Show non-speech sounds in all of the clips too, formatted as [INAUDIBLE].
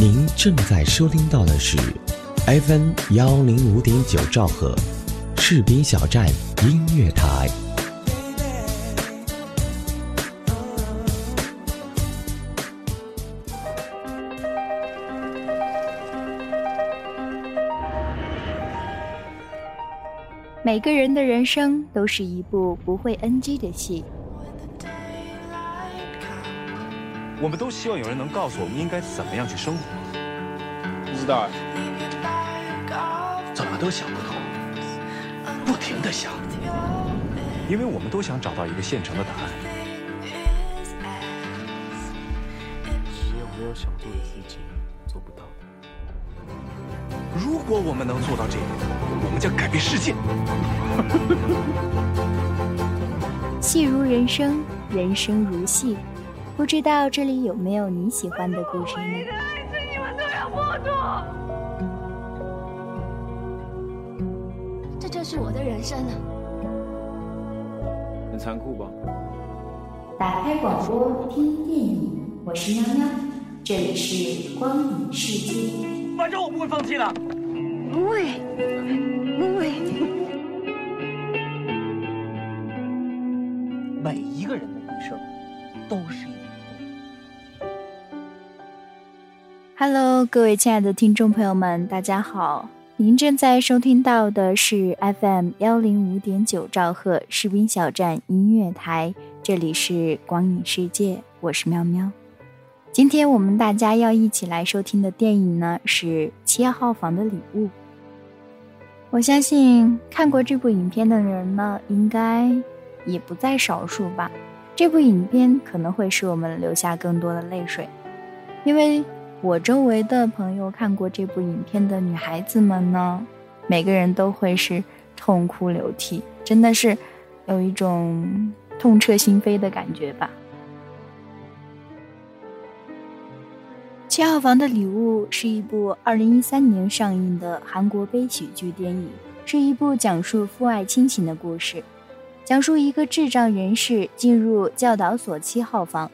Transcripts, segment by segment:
您正在收听到的是 FM 幺零五点九兆赫，士兵小站音乐台。每个人的人生都是一部不会 NG 的戏。我们都希望有人能告诉我们应该怎么样去生活。不知道，怎么都想不通，不停的想，因为我们都想找到一个现成的答案。你有没有想做的事情，做不到如果我们能做到这一点，我们将改变世界。[LAUGHS] 戏如人生，人生如戏。不知道这里有没有你喜欢的故事呢？这就是我的人生啊！很残酷吧？打开广播听电影，我是喵喵，这里是光影世界。反正我不会放弃的。不会，不会。每一个人的一生都是一。Hello，各位亲爱的听众朋友们，大家好！您正在收听到的是 FM 幺零五点九兆赫士兵小站音乐台，这里是光影世界，我是喵喵。今天我们大家要一起来收听的电影呢是《七号房的礼物》。我相信看过这部影片的人呢，应该也不在少数吧。这部影片可能会使我们留下更多的泪水，因为。我周围的朋友看过这部影片的女孩子们呢，每个人都会是痛哭流涕，真的是有一种痛彻心扉的感觉吧。《七号房的礼物》是一部二零一三年上映的韩国悲喜剧电影，是一部讲述父爱亲情的故事，讲述一个智障人士进入教导所七号房，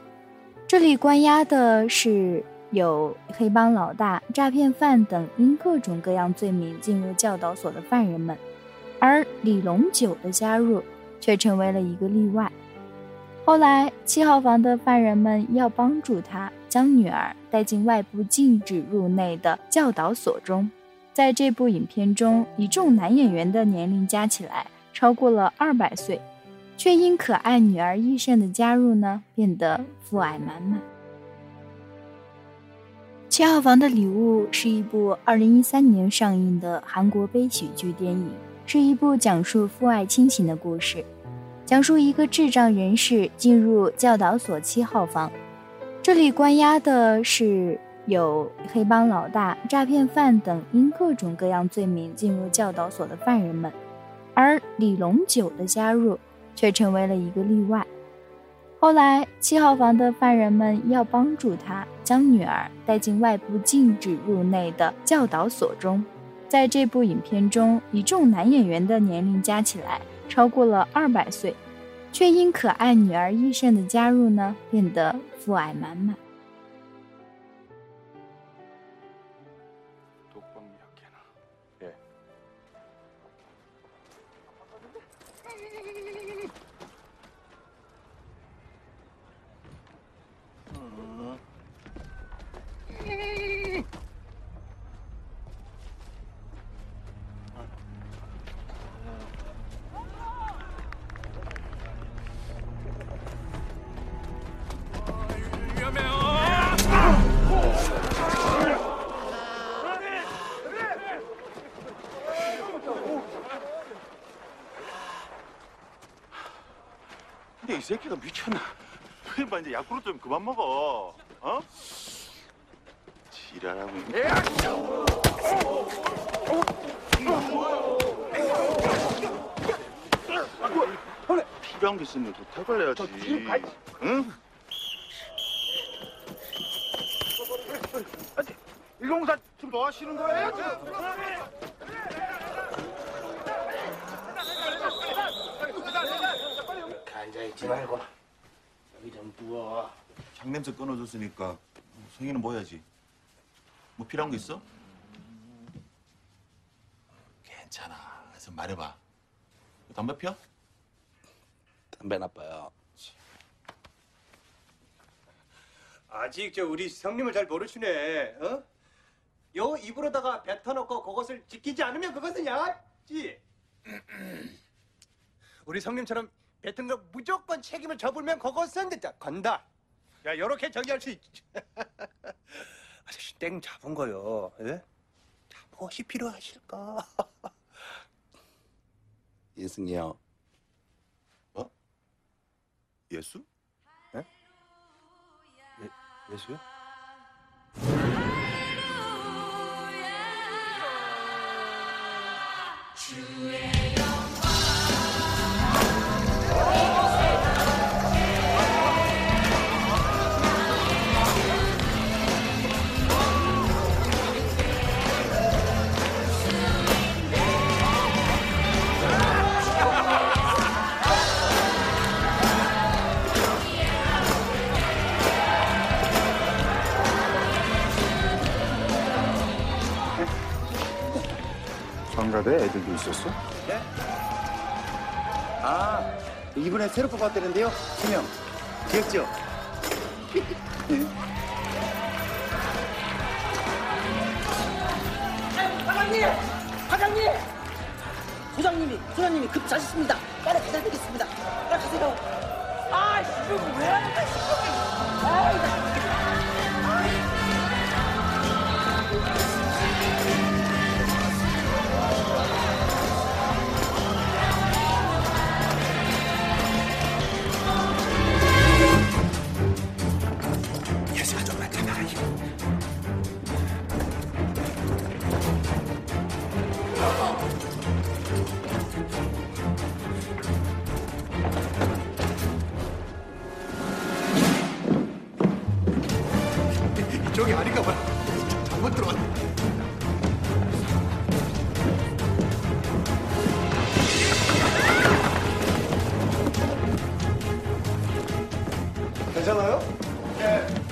这里关押的是。有黑帮老大、诈骗犯等因各种各样罪名进入教导所的犯人们，而李龙九的加入却成为了一个例外。后来，七号房的犯人们要帮助他将女儿带进外部禁止入内的教导所中。在这部影片中，一众男演员的年龄加起来超过了二百岁，却因可爱女儿医生的加入呢，变得父爱满满。七号房的礼物是一部二零一三年上映的韩国悲喜剧电影，是一部讲述父爱亲情的故事，讲述一个智障人士进入教导所七号房，这里关押的是有黑帮老大、诈骗犯等因各种各样罪名进入教导所的犯人们，而李龙九的加入却成为了一个例外。后来，七号房的犯人们要帮助他将女儿带进外部禁止入内的教导所中。在这部影片中，一众男演员的年龄加起来超过了二百岁，却因可爱女儿医生的加入呢，变得父爱满满。 새끼가 미쳤나? 그만 이제 약으로 좀 그만 먹어. 어? 지랄하고 있네. 필요한 게 있으면 부탁을 해야지. 응? 일공사 지금 뭐 하시는 거예요? 앉아있지 말고 여기 좀 부어. 향냄새 끊어줬으니까 성이는 뭐야지? 뭐 필요한 거 있어? 괜찮아. 그래서 말해봐. 담배 피워? 담배 나빠요. 아직 저 우리 성님을 잘 모르시네. 어? 요 입으로다가 뱉어놓고 그것을 지키지 않으면 그것은 양아지. 우리 성님처럼 뱉은 거 무조건 책임을 져불면 그것은 진짜 건다. 야, 요렇게 정의할 수 있지. [LAUGHS] 아저씨 땡 잡은 거요. 예? 자, 무엇이 필요하실까? [LAUGHS] 예승이요. 어? 예수? 예수요? 장가대 애들도 있었어? 아, 이번에 새로 뽑았다는데요. 세 명. 귀엽죠? 사장님! 사장님! 소장님이, 소장님이 급 자셨습니다. 빨리 기다리겠습니다. 빨리 가세요. 아, 이거 왜 하는 거야, 시끄럽게. 아, 이거. 괜찮아요? 네.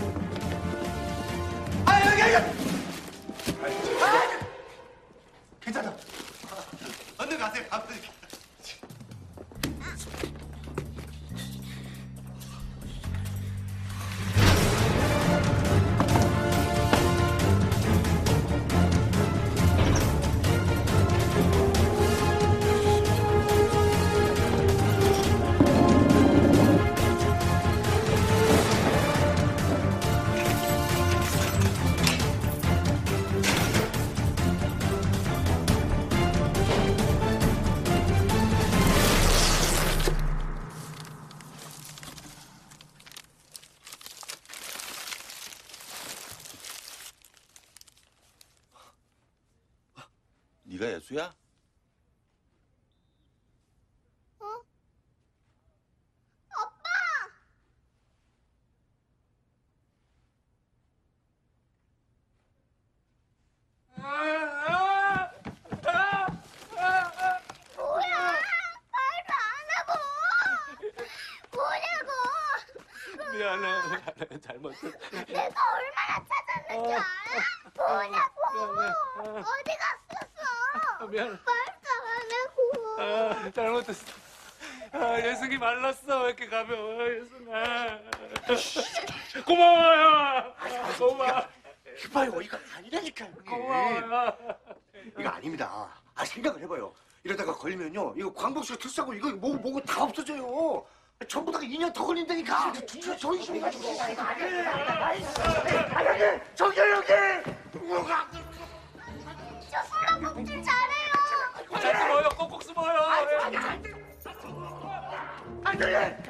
[LAUGHS] 잘못했어. 내가 얼마나 찾았는지 알아? 뭐냐고. 어디 갔었어? 미안해. 말도 안 하고. 아, 잘못했어. 아, 예승이 말랐어. 왜 이렇게 가벼워, 예승아. 고마워요. 고마워. 이봐요, 이거 아니라니까요. 이게. 고마워요. 이거 아닙니다. 아 생각을 해봐요. 이러다가 걸리면요, 이거 광복씨가 특사고 이거 뭐고 뭐고 다 없어져요. 전부 다 2년 더 걸린다니까. 조이심이 가지고 아니, 정열혁이 뭐가 저 술랑 먹질 잘해요. 잘 숨어요. 꼭꼭 숨어요. 안 돼. 안 돼.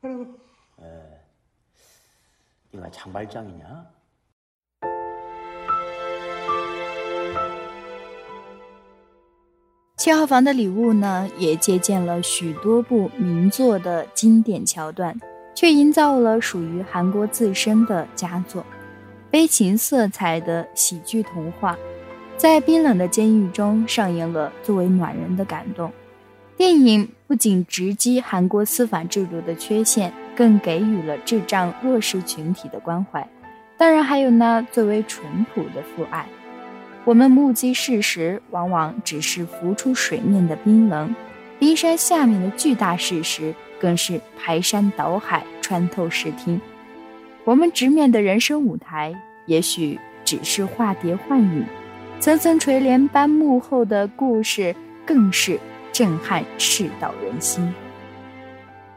[LAUGHS] 에, 네가 장발장이냐? 七号房的礼物呢，也借鉴了许多部名作的经典桥段，却营造了属于韩国自身的佳作，悲情色彩的喜剧童话，在冰冷的监狱中上演了最为暖人的感动。 电影不仅直击韩国司法制度的缺陷，更给予了智障弱势群体的关怀，当然还有那最为淳朴的父爱。我们目击事实，往往只是浮出水面的冰冷；冰山下面的巨大事实，更是排山倒海、穿透视听。我们直面的人生舞台，也许只是化蝶幻影；层层垂帘般幕后的故事，更是震撼世道人心。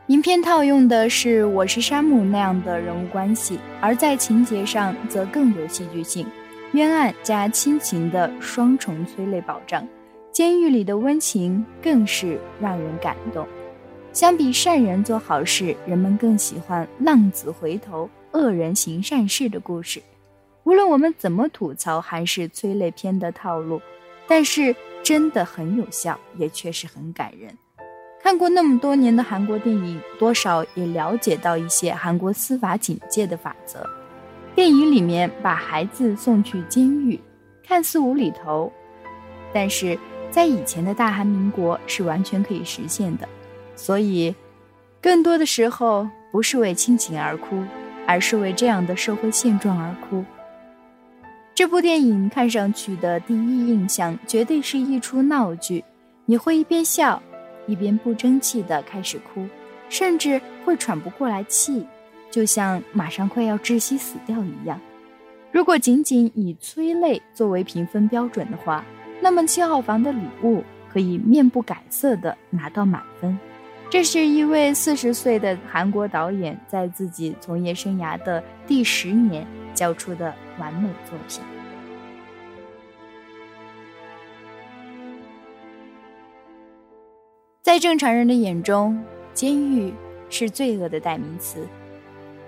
影片套用的是《我是山姆》那样的人物关系，而在情节上则更有戏剧性。冤案加亲情的双重催泪保障，监狱里的温情更是让人感动。相比善人做好事，人们更喜欢浪子回头、恶人行善事的故事。无论我们怎么吐槽韩式催泪片的套路，但是真的很有效，也确实很感人。看过那么多年的韩国电影，多少也了解到一些韩国司法警戒的法则。电影里面把孩子送去监狱，看似无厘头，但是在以前的大韩民国是完全可以实现的。所以，更多的时候不是为亲情而哭，而是为这样的社会现状而哭。这部电影看上去的第一印象绝对是一出闹剧，你会一边笑，一边不争气的开始哭，甚至会喘不过来气。就像马上快要窒息死掉一样。如果仅仅以催泪作为评分标准的话，那么七号房的礼物可以面不改色的拿到满分。这是一位四十岁的韩国导演在自己从业生涯的第十年交出的完美作品。在正常人的眼中，监狱是罪恶的代名词。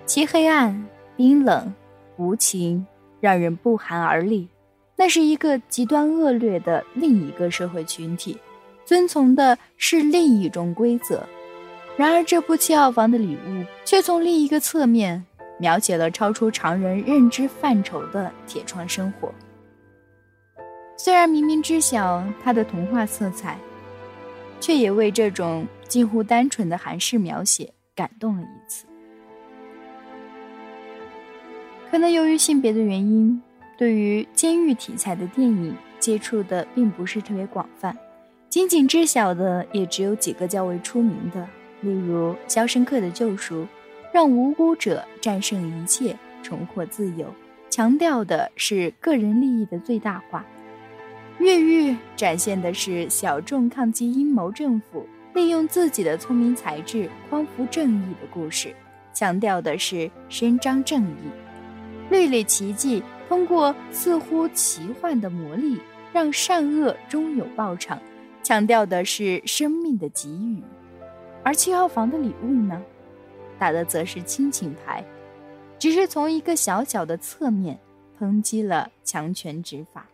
其黑暗、冰冷、无情，让人不寒而栗。那是一个极端恶劣的另一个社会群体，遵从的是另一种规则。然而，这部七号房的礼物却从另一个侧面描写了超出常人认知范畴的铁窗生活。虽然明明知晓它的童话色彩，却也为这种近乎单纯的韩式描写感动了一次。可能由于性别的原因，对于监狱题材的电影接触的并不是特别广泛，仅仅知晓的也只有几个较为出名的，例如《肖申克的救赎》，让无辜者战胜一切，重获自由，强调的是个人利益的最大化；《越狱》展现的是小众抗击阴谋政府，利用自己的聪明才智匡扶正义的故事，强调的是伸张正义。绿里奇迹通过似乎奇幻的魔力，让善恶终有报偿，强调的是生命的给予；而七号房的礼物呢，打的则是亲情牌，只是从一个小小的侧面抨击了强权执法。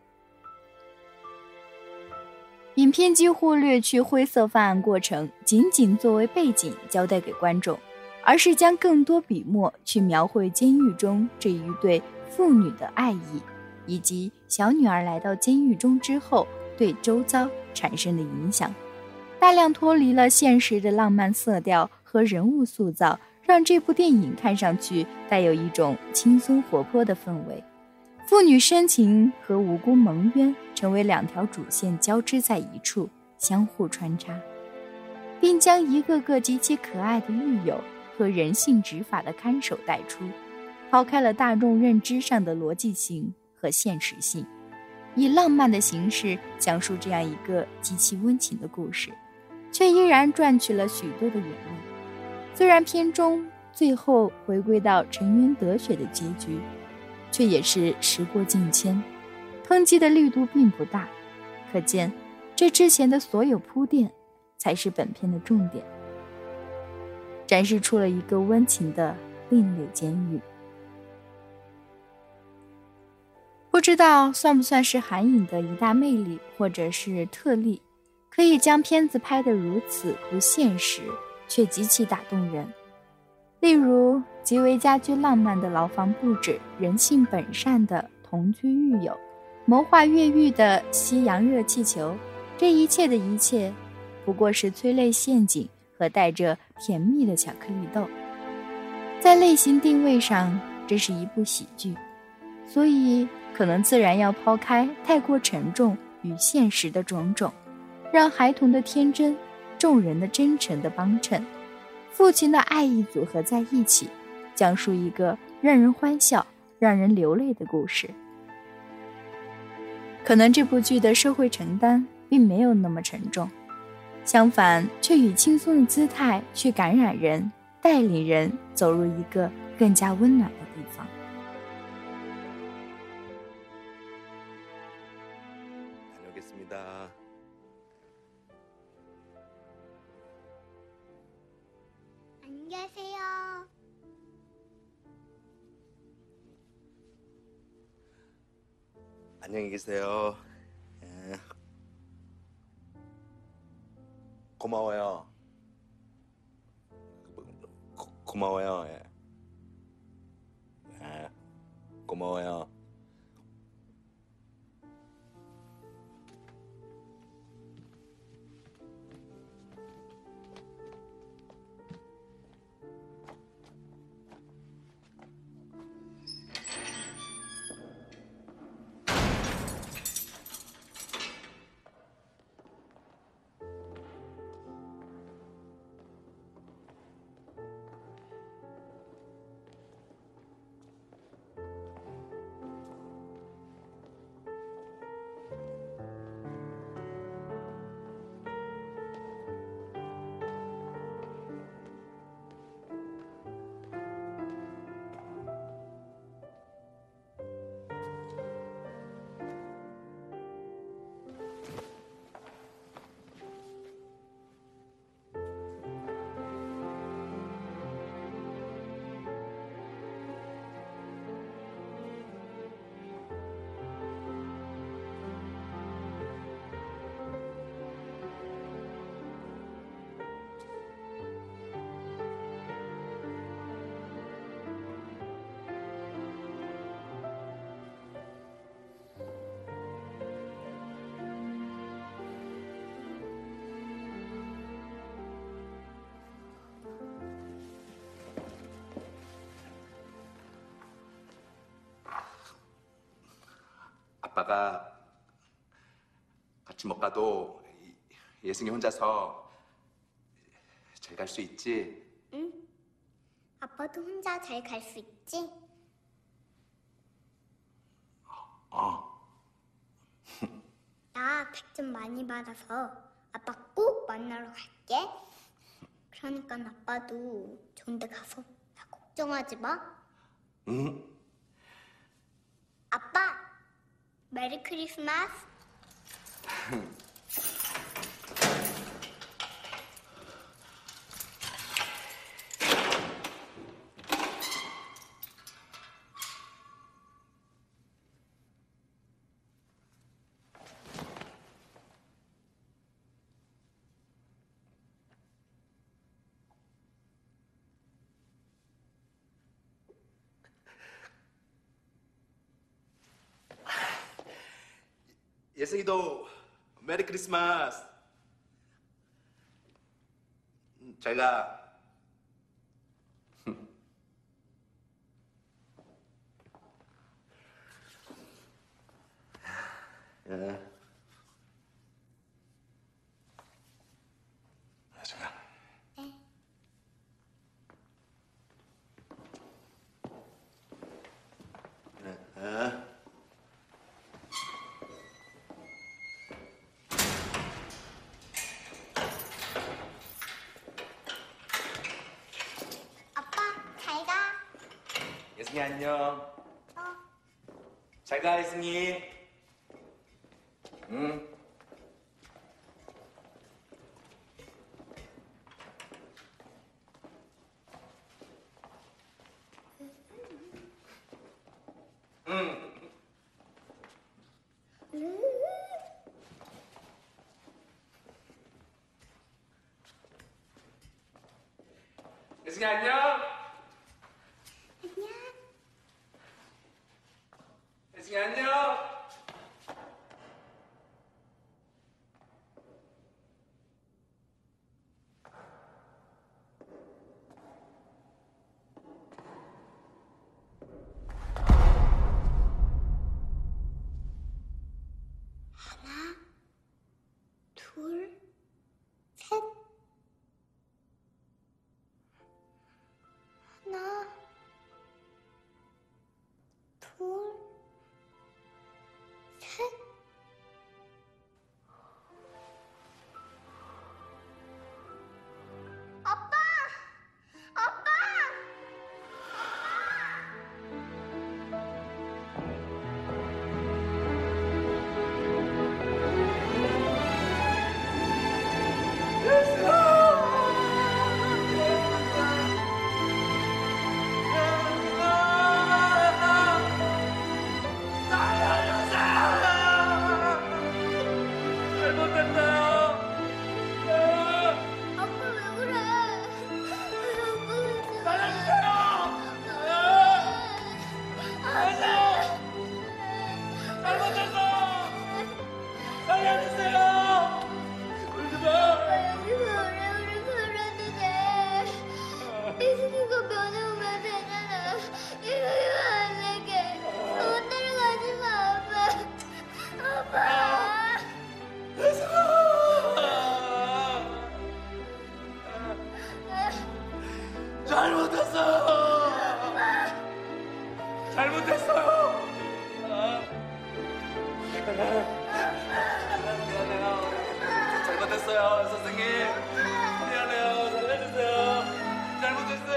影片几乎略去灰色犯案过程，仅仅作为背景交代给观众。而是将更多笔墨去描绘监狱中这一对父女的爱意，以及小女儿来到监狱中之后对周遭产生的影响，大量脱离了现实的浪漫色调和人物塑造，让这部电影看上去带有一种轻松活泼的氛围。父女深情和无辜蒙冤成为两条主线交织在一处，相互穿插，并将一个个极其可爱的狱友。和人性执法的看守带出，抛开了大众认知上的逻辑性和现实性，以浪漫的形式讲述这样一个极其温情的故事，却依然赚取了许多的眼泪。虽然片中最后回归到沉冤得雪的结局，却也是时过境迁，抨击的力度并不大。可见，这之前的所有铺垫，才是本片的重点，展示出了一个温情的另类监狱。不知道算不算是韩影的一大魅力，或者是特例，可以将片子拍得如此不现实，却极其打动人。例如极为家居浪漫的牢房布置，人性本善的同居狱友，谋划越狱的西洋热气球，这一切的一切，不过是催泪陷阱和带着甜蜜的巧克力豆。在类型定位上，这是一部喜剧，所以。可能自然要抛开太过沉重与现实的种种，让孩童的天真、众人的真诚的帮衬，父亲的爱意组合在一起，讲述一个让人欢笑、让人流泪的故事。可能这部剧的社会承担并没有那么沉重，相反，却以轻松的姿态去感染人，带领人走入一个更加温暖的地方。 계세요. 예. 고마워요. 고, 고마워요. 예. 예. 고마워요. 아빠가 같이 못 가도 예승이 혼자서 잘 갈 수 있지? 응? 아빠도 혼자 잘 갈 수 있지? 어. [LAUGHS] 나백좀 많이 받아서 아빠 꼭 만나러 갈게. 그러니까 아빠도 좋은 데 가서 나 걱정하지 마. 응? 메리 예승이도 메리 크리스마스. 음, 잘 가. [LAUGHS] 예. 승희 안녕. 어. 잘가 승희. 응. 응. 승희 안녕. 승희 안녕. 둘, Thank you. 미안해요. 잘못했어요, 선생님. 미안해요. 살려주세요. 잘못했어요,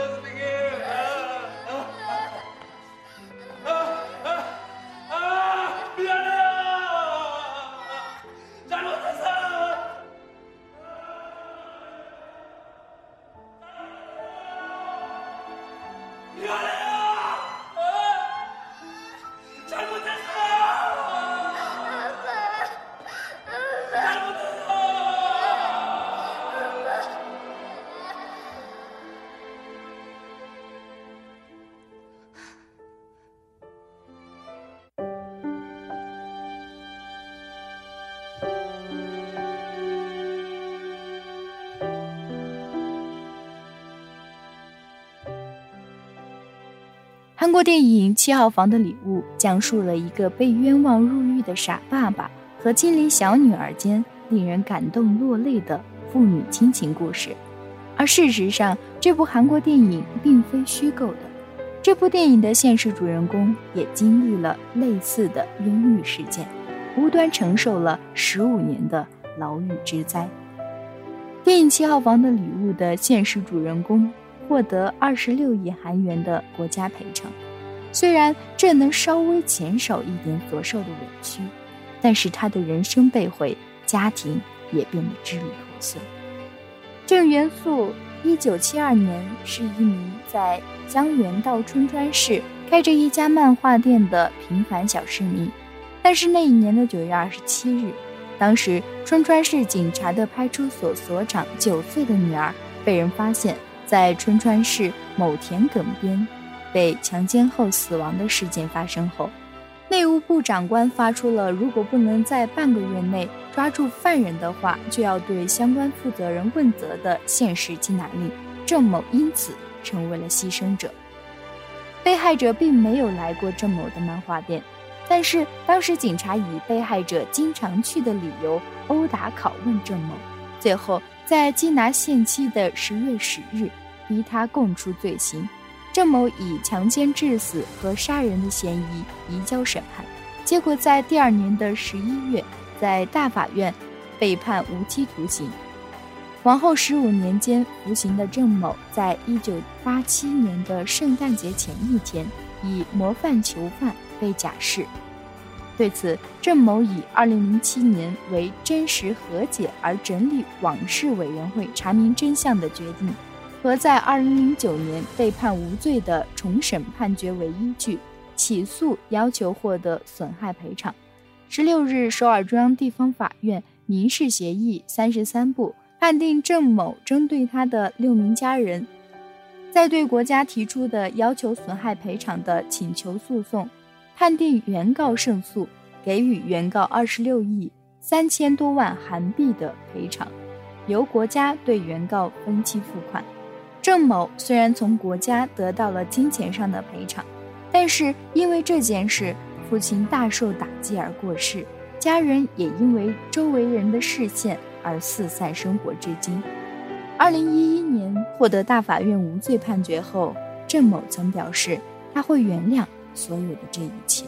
韩国电影《七号房的礼物》讲述了一个被冤枉入狱的傻爸爸和亲邻小女儿间令人感动落泪的父女亲情故事。而事实上，这部韩国电影并非虚构的。这部电影的现实主人公也经历了类似的冤狱事件，无端承受了十五年的牢狱之灾。电影《七号房的礼物》的现实主人公获得二十六亿韩元的国家赔偿，虽然这能稍微减少一点所受的委屈，但是他的人生被毁，家庭也变得支离破碎。郑元素，一九七二年是一名在江原道春川市开着一家漫画店的平凡小市民，但是那一年的九月二十七日，当时春川市警察的派出所所长九岁的女儿被人发现。在春川市某田埂边被强奸后死亡的事件发生后，内务部长官发出了如果不能在半个月内抓住犯人的话，就要对相关负责人问责的限时缉拿令。郑某因此成为了牺牲者。被害者并没有来过郑某的漫画店，但是当时警察以被害者经常去的理由殴打拷问郑某，最后在缉拿限期的十月十日。逼他供出罪行，郑某以强奸致死和杀人的嫌疑移交审判，结果在第二年的十一月，在大法院被判无期徒刑。往后十五年间服刑的郑某，在一九八七年的圣诞节前一天，以模范囚犯被假释。对此，郑某以二零零七年为真实和解而整理往事委员会查明真相的决定，和在二零零九年被判无罪的重审判决为依据，起诉要求获得损害赔偿。十六日，首尔中央地方法院民事协议三十三部。判定郑某针对他的六名家人，在对国家提出的要求损害赔偿的请求诉讼，判定原告胜诉，给予原告二十六亿三千多万韩币的赔偿，由国家对原告分期付款。郑某虽然从国家得到了金钱上的赔偿，但是因为这件事，父亲大受打击而过世，家人也因为周围人的视线。而四散生活至今。二零一一年获得大法院无罪判决后，郑某曾表示他会原谅所有的这一切。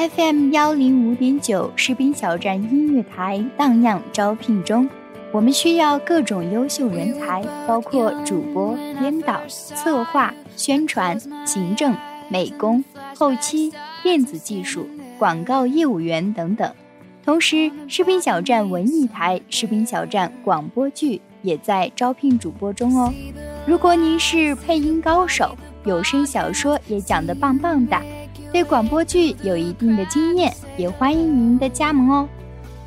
FM 幺零五点九士兵小站音乐台荡漾招聘中。我们需要各种优秀人才，包括主播、编导、策划、宣传、行政、美工、后期、电子技术、广告业务员等等。同时，士兵小站文艺台、士兵小站广播剧也在招聘主播中哦。如果您是配音高手，有声小说也讲得棒棒的，对广播剧有一定的经验，也欢迎您的加盟哦。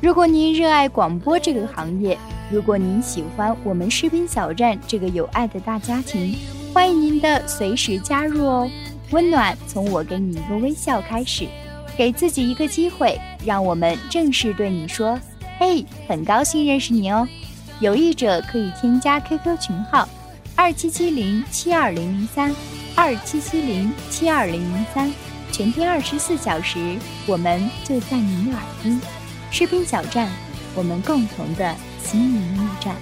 如果您热爱广播这个行业，如果您喜欢我们士兵小站这个有爱的大家庭，欢迎您的随时加入哦。温暖从我给你一个微笑开始，给自己一个机会，让我们正式对你说：“嘿，很高兴认识你哦。”有意者可以添加 QQ 群号：二七七零七二零零三二七七零七二零零三，全天二十四小时，我们就在您的耳边。士兵小站，我们共同的心灵驿站。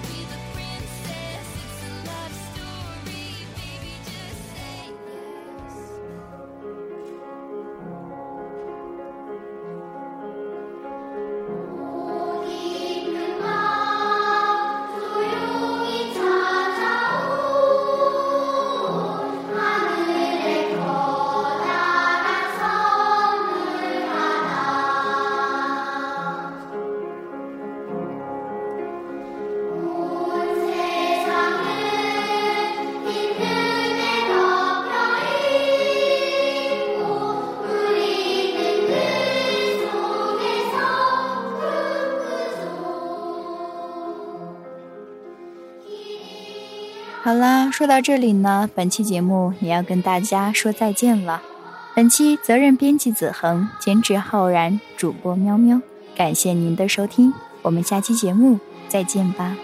好啦，说到这里呢，本期节目也要跟大家说再见了。本期责任编辑子恒，监制浩然，主播喵喵，感谢您的收听，我们下期节目再见吧。